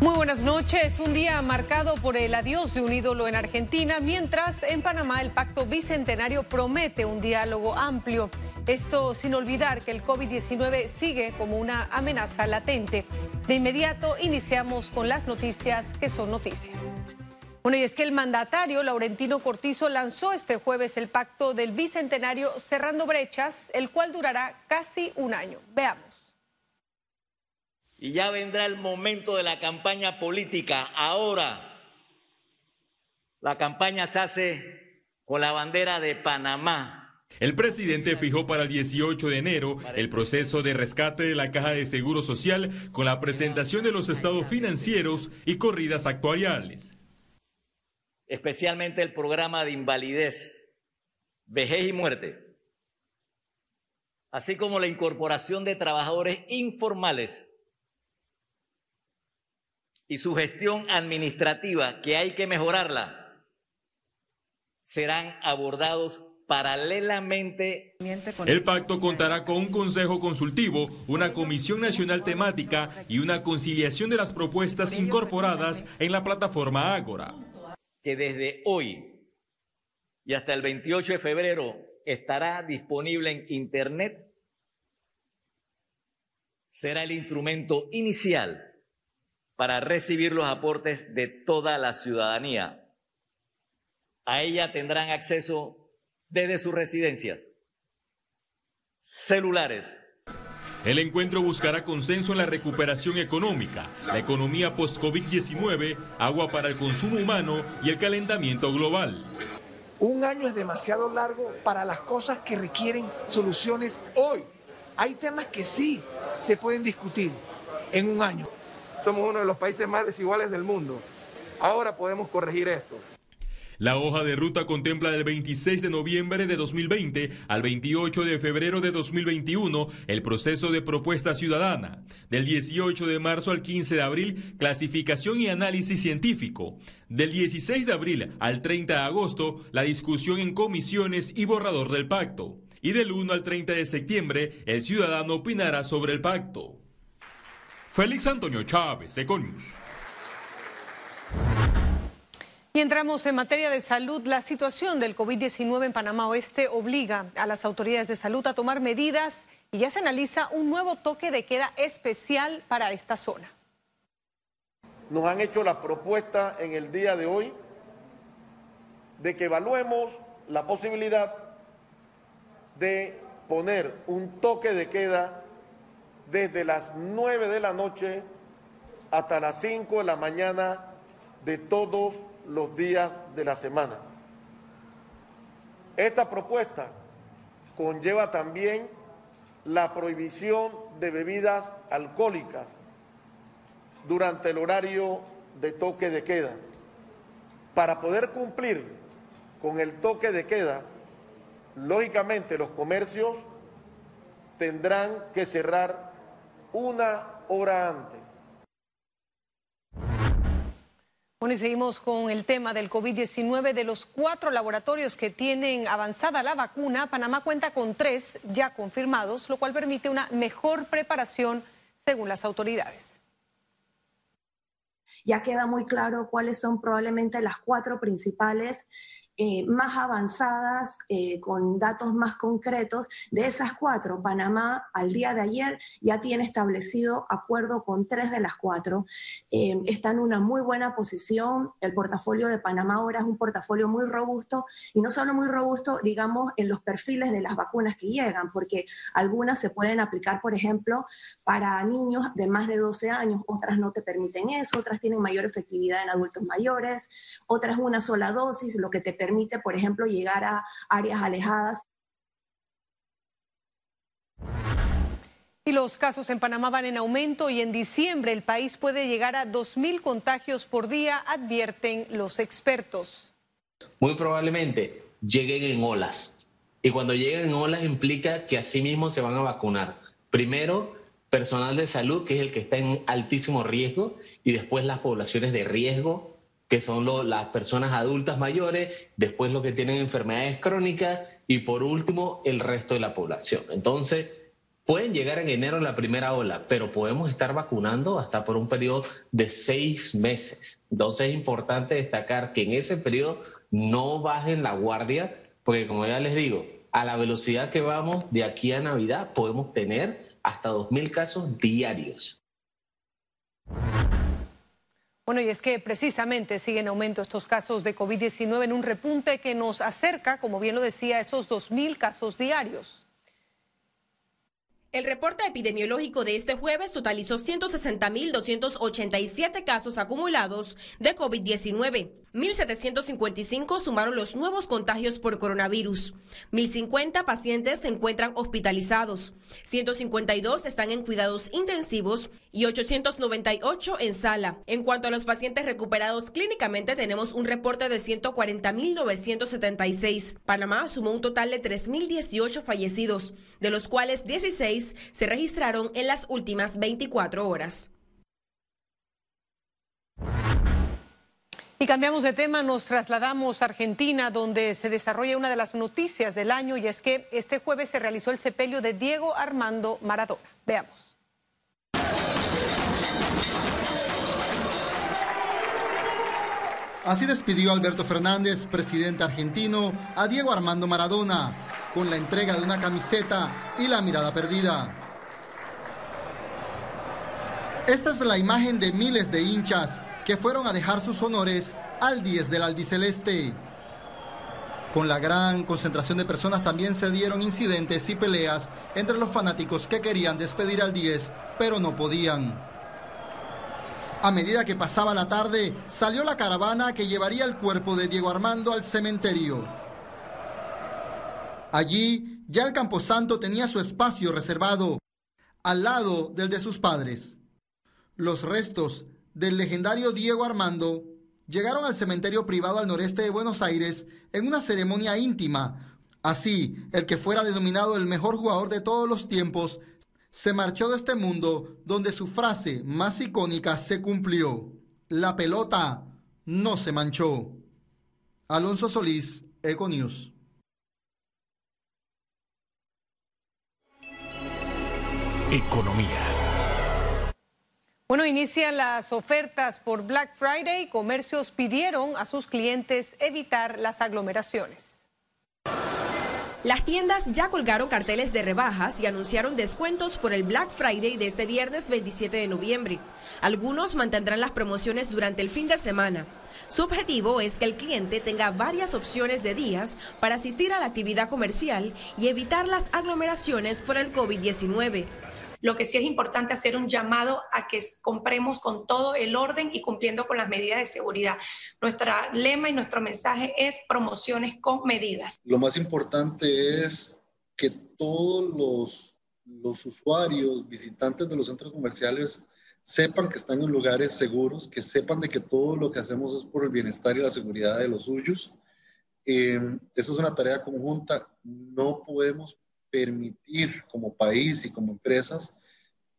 Muy buenas noches. Un día marcado por el adiós de un ídolo en Argentina, mientras en Panamá el pacto bicentenario promete un diálogo amplio. Esto sin olvidar que el COVID-19 sigue como una amenaza latente. De inmediato iniciamos con las noticias que son noticia. Bueno, y es que el mandatario Laurentino Cortizo lanzó este jueves el pacto del bicentenario Cerrando Brechas, el cual durará casi un año. Veamos y ya vendrá el momento de la campaña política. Ahora la campaña se hace con la bandera de Panamá. El presidente fijó para el 18 de enero el proceso de rescate de la Caja de Seguro Social con la presentación de los estados financieros y corridas actuariales. Especialmente el programa de invalidez, vejez y muerte, así como la incorporación de trabajadores informales y su gestión administrativa, que hay que mejorarla, serán abordados paralelamente. El pacto contará con un consejo consultivo, una comisión nacional temática y una conciliación de las propuestas incorporadas en la plataforma Ágora. Que desde hoy y hasta el 28 de febrero estará disponible en Internet, será el instrumento inicial para recibir los aportes de toda la ciudadanía. A ella tendrán acceso desde sus residencias, celulares. El encuentro buscará consenso en la recuperación económica, la economía post-COVID-19, agua para el consumo humano y el calentamiento global. Un año es demasiado largo para las cosas que requieren soluciones hoy. Hay temas que sí se pueden discutir en un año somos uno de los países más desiguales del mundo. Ahora podemos corregir esto. La hoja de ruta contempla del 26 de noviembre de 2020 al 28 de febrero de 2021 el proceso de propuesta ciudadana. Del 18 de marzo al 15 de abril, clasificación y análisis científico. Del 16 de abril al 30 de agosto, la discusión en comisiones y borrador del pacto. Y del 1 al 30 de septiembre, el ciudadano opinará sobre el pacto. Félix Antonio Chávez, Econius. Y entramos en materia de salud. La situación del COVID-19 en Panamá Oeste obliga a las autoridades de salud a tomar medidas y ya se analiza un nuevo toque de queda especial para esta zona. Nos han hecho la propuesta en el día de hoy de que evaluemos la posibilidad de poner un toque de queda desde las 9 de la noche hasta las 5 de la mañana de todos los días de la semana. Esta propuesta conlleva también la prohibición de bebidas alcohólicas durante el horario de toque de queda. Para poder cumplir con el toque de queda, lógicamente los comercios tendrán que cerrar una hora antes. Bueno, y seguimos con el tema del COVID-19. De los cuatro laboratorios que tienen avanzada la vacuna, Panamá cuenta con tres ya confirmados, lo cual permite una mejor preparación según las autoridades. Ya queda muy claro cuáles son probablemente las cuatro principales eh, más avanzadas, eh, con datos más concretos. De esas cuatro, Panamá al día de ayer ya tiene establecido acuerdo con tres de las cuatro. Eh, está en una muy buena posición. El portafolio de Panamá ahora es un portafolio muy robusto y no solo muy robusto, digamos, en los perfiles de las vacunas que llegan, porque algunas se pueden aplicar, por ejemplo, para niños de más de 12 años, otras no te permiten eso, otras tienen mayor efectividad en adultos mayores, otras una sola dosis, lo que te permite permite, por ejemplo, llegar a áreas alejadas. Y los casos en Panamá van en aumento y en diciembre el país puede llegar a 2.000 contagios por día, advierten los expertos. Muy probablemente lleguen en olas. Y cuando lleguen en olas implica que así mismo se van a vacunar. Primero, personal de salud, que es el que está en altísimo riesgo, y después las poblaciones de riesgo, que son las personas adultas mayores, después los que tienen enfermedades crónicas y por último el resto de la población. Entonces, Pueden llegar en enero la primera ola, pero podemos estar vacunando hasta por un periodo de seis meses. Entonces es importante destacar que en ese periodo no bajen la guardia, porque como ya les digo, a la velocidad que vamos de aquí a Navidad podemos tener hasta 2.000 casos diarios. Bueno, y es que precisamente siguen aumento estos casos de COVID-19 en un repunte que nos acerca, como bien lo decía, a esos 2.000 casos diarios. El reporte epidemiológico de este jueves totalizó 160.287 casos acumulados de COVID-19. 1.755 sumaron los nuevos contagios por coronavirus. 1.050 pacientes se encuentran hospitalizados. 152 están en cuidados intensivos y 898 en sala. En cuanto a los pacientes recuperados clínicamente, tenemos un reporte de 140.976. Panamá sumó un total de 3.018 fallecidos, de los cuales 16 se registraron en las últimas 24 horas. Y cambiamos de tema, nos trasladamos a Argentina, donde se desarrolla una de las noticias del año, y es que este jueves se realizó el sepelio de Diego Armando Maradona. Veamos. Así despidió Alberto Fernández, presidente argentino, a Diego Armando Maradona, con la entrega de una camiseta y la mirada perdida. Esta es la imagen de miles de hinchas que fueron a dejar sus honores al 10 del albiceleste. Con la gran concentración de personas también se dieron incidentes y peleas entre los fanáticos que querían despedir al 10, pero no podían. A medida que pasaba la tarde, salió la caravana que llevaría el cuerpo de Diego Armando al cementerio. Allí, ya el Camposanto tenía su espacio reservado, al lado del de sus padres. Los restos del legendario Diego Armando llegaron al cementerio privado al noreste de Buenos Aires en una ceremonia íntima. Así, el que fuera denominado el mejor jugador de todos los tiempos se marchó de este mundo donde su frase más icónica se cumplió. La pelota no se manchó. Alonso Solís, News. Economía. Bueno, inician las ofertas por Black Friday. Comercios pidieron a sus clientes evitar las aglomeraciones. Las tiendas ya colgaron carteles de rebajas y anunciaron descuentos por el Black Friday de este viernes 27 de noviembre. Algunos mantendrán las promociones durante el fin de semana. Su objetivo es que el cliente tenga varias opciones de días para asistir a la actividad comercial y evitar las aglomeraciones por el COVID-19. Lo que sí es importante hacer un llamado a que compremos con todo el orden y cumpliendo con las medidas de seguridad. Nuestra lema y nuestro mensaje es promociones con medidas. Lo más importante es que todos los, los usuarios, visitantes de los centros comerciales, sepan que están en lugares seguros, que sepan de que todo lo que hacemos es por el bienestar y la seguridad de los suyos. Eh, eso es una tarea conjunta. No podemos permitir como país y como empresas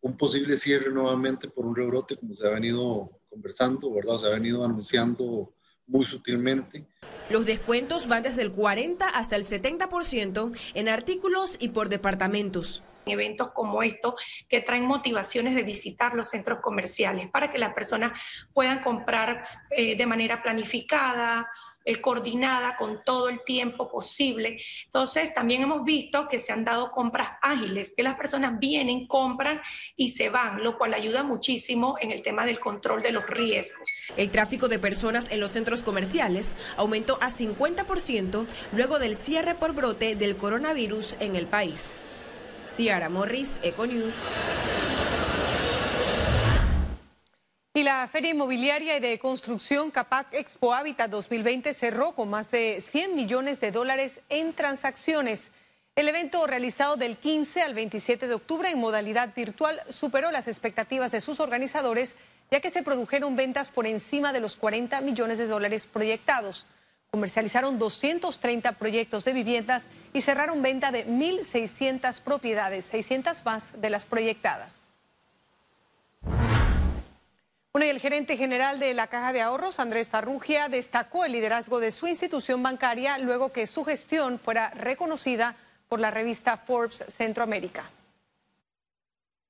un posible cierre nuevamente por un rebrote como se ha venido conversando, ¿verdad? Se ha venido anunciando muy sutilmente. Los descuentos van desde el 40 hasta el 70% en artículos y por departamentos eventos como estos que traen motivaciones de visitar los centros comerciales para que las personas puedan comprar eh, de manera planificada, eh, coordinada, con todo el tiempo posible. Entonces, también hemos visto que se han dado compras ágiles, que las personas vienen, compran y se van, lo cual ayuda muchísimo en el tema del control de los riesgos. El tráfico de personas en los centros comerciales aumentó a 50% luego del cierre por brote del coronavirus en el país. Ciara Morris, Econews. Y la Feria Inmobiliaria y de Construcción Capac Expo Habitat 2020 cerró con más de 100 millones de dólares en transacciones. El evento realizado del 15 al 27 de octubre en modalidad virtual superó las expectativas de sus organizadores, ya que se produjeron ventas por encima de los 40 millones de dólares proyectados comercializaron 230 proyectos de viviendas y cerraron venta de 1.600 propiedades, 600 más de las proyectadas. Bueno, y el gerente general de la Caja de Ahorros, Andrés Farrugia, destacó el liderazgo de su institución bancaria luego que su gestión fuera reconocida por la revista Forbes Centroamérica.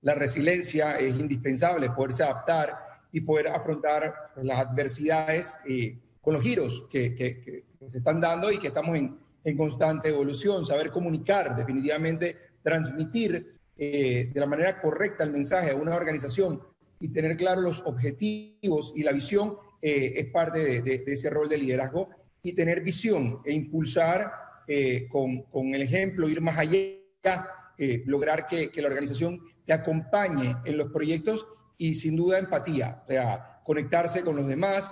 la resiliencia es indispensable, poderse adaptar y poder afrontar las adversidades eh, con los giros que, se están dando y que estamos en, en constante evolución. Saber comunicar, definitivamente transmitir eh, de la manera correcta el mensaje a una organización y tener claros los objetivos y la visión eh, es parte de, ese rol de liderazgo y tener visión e impulsar eh, con, con, el ejemplo, ir más allá, lograr que, que, la organización te acompañe en los proyectos y sin duda empatía, o sea, conectarse con los demás,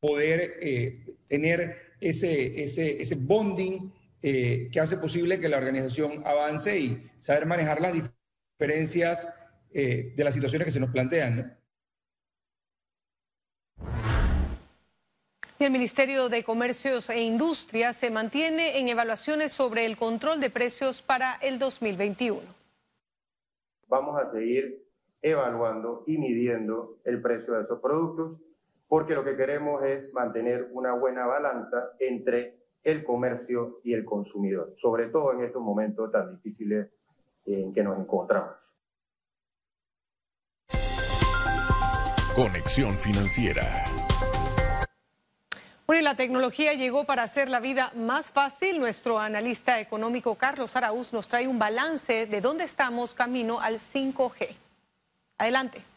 poder tener ese, ese, ese bonding eh, que hace posible que la organización avance y saber manejar las diferencias eh, de las situaciones que se nos plantean. El Ministerio de Comercios e Industria se mantiene en evaluaciones sobre el control de precios para el 2021. Vamos a seguir evaluando y midiendo el precio de esos productos porque lo que queremos es mantener una buena balanza entre el comercio y el consumidor, sobre todo en estos momentos tan difíciles en que nos encontramos. Conexión financiera. Bueno, y la tecnología llegó para hacer la vida más fácil. Nuestro analista económico Carlos Araúz nos trae un balance de dónde estamos camino al 5G. Adelante.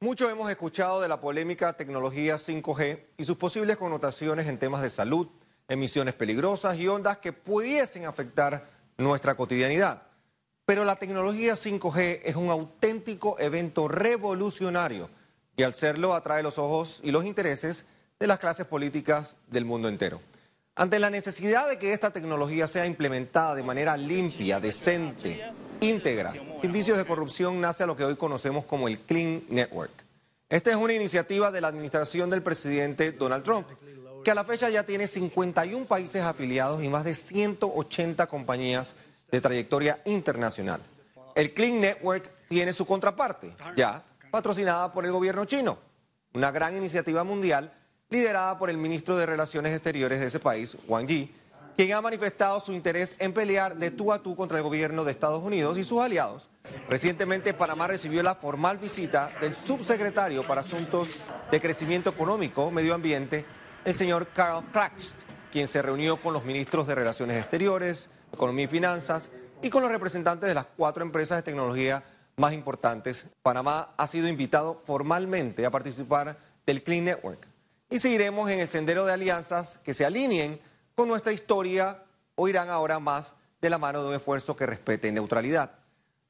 Mucho hemos escuchado de la polémica tecnología 5G y sus posibles connotaciones en temas de salud, emisiones peligrosas y ondas que pudiesen afectar nuestra cotidianidad. Pero la tecnología 5G es un auténtico evento revolucionario y al serlo atrae los ojos y los intereses de las clases políticas del mundo entero. Ante la necesidad de que esta tecnología sea implementada de manera limpia, decente, íntegra, sin vicios de corrupción, nace a lo que hoy conocemos como el Clean Network. Esta es una iniciativa de la administración del presidente Donald Trump que a la fecha ya tiene 51 países afiliados y más de 180 compañías de trayectoria internacional. El Clean Network tiene su contraparte, ya patrocinada por el gobierno chino, una gran iniciativa mundial liderada por el ministro de Relaciones Exteriores de ese país, Wang Yi, quien ha manifestado su interés en pelear de tú a tú contra el gobierno de Estados Unidos y sus aliados. Recientemente Panamá recibió la formal visita del subsecretario para Asuntos de Crecimiento Económico, Medio Ambiente el señor Carl Krax, quien se reunió con los ministros de Relaciones Exteriores, Economía y Finanzas y con los representantes de las cuatro empresas de tecnología más importantes. Panamá ha sido invitado formalmente a participar del Clean Network y seguiremos en el sendero de alianzas que se alineen con nuestra historia o irán ahora más de la mano de un esfuerzo que respete neutralidad.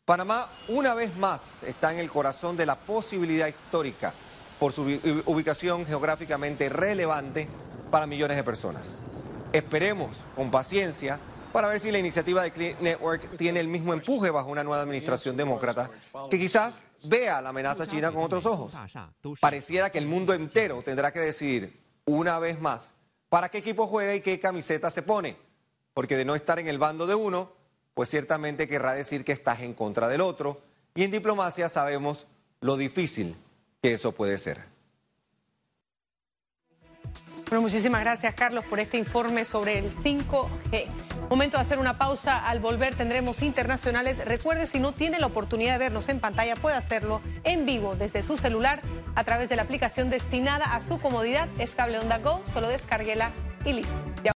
Panamá una vez más está en el corazón de la posibilidad histórica por su ubicación geográficamente relevante para millones de personas. Esperemos con paciencia para ver si la iniciativa de Clean Network tiene el mismo empuje bajo una nueva administración demócrata que quizás vea la amenaza china con otros ojos. Pareciera que el mundo entero tendrá que decidir una vez más para qué equipo juega y qué camiseta se pone, porque de no estar en el bando de uno, pues ciertamente querrá decir que estás en contra del otro, y en diplomacia sabemos lo difícil eso puede ser. Bueno, muchísimas gracias Carlos por este informe sobre el 5G. Momento de hacer una pausa. Al volver tendremos internacionales. Recuerde, si no tiene la oportunidad de vernos en pantalla, puede hacerlo en vivo desde su celular a través de la aplicación destinada a su comodidad. Es Cable Onda Go. Solo descárguela y listo.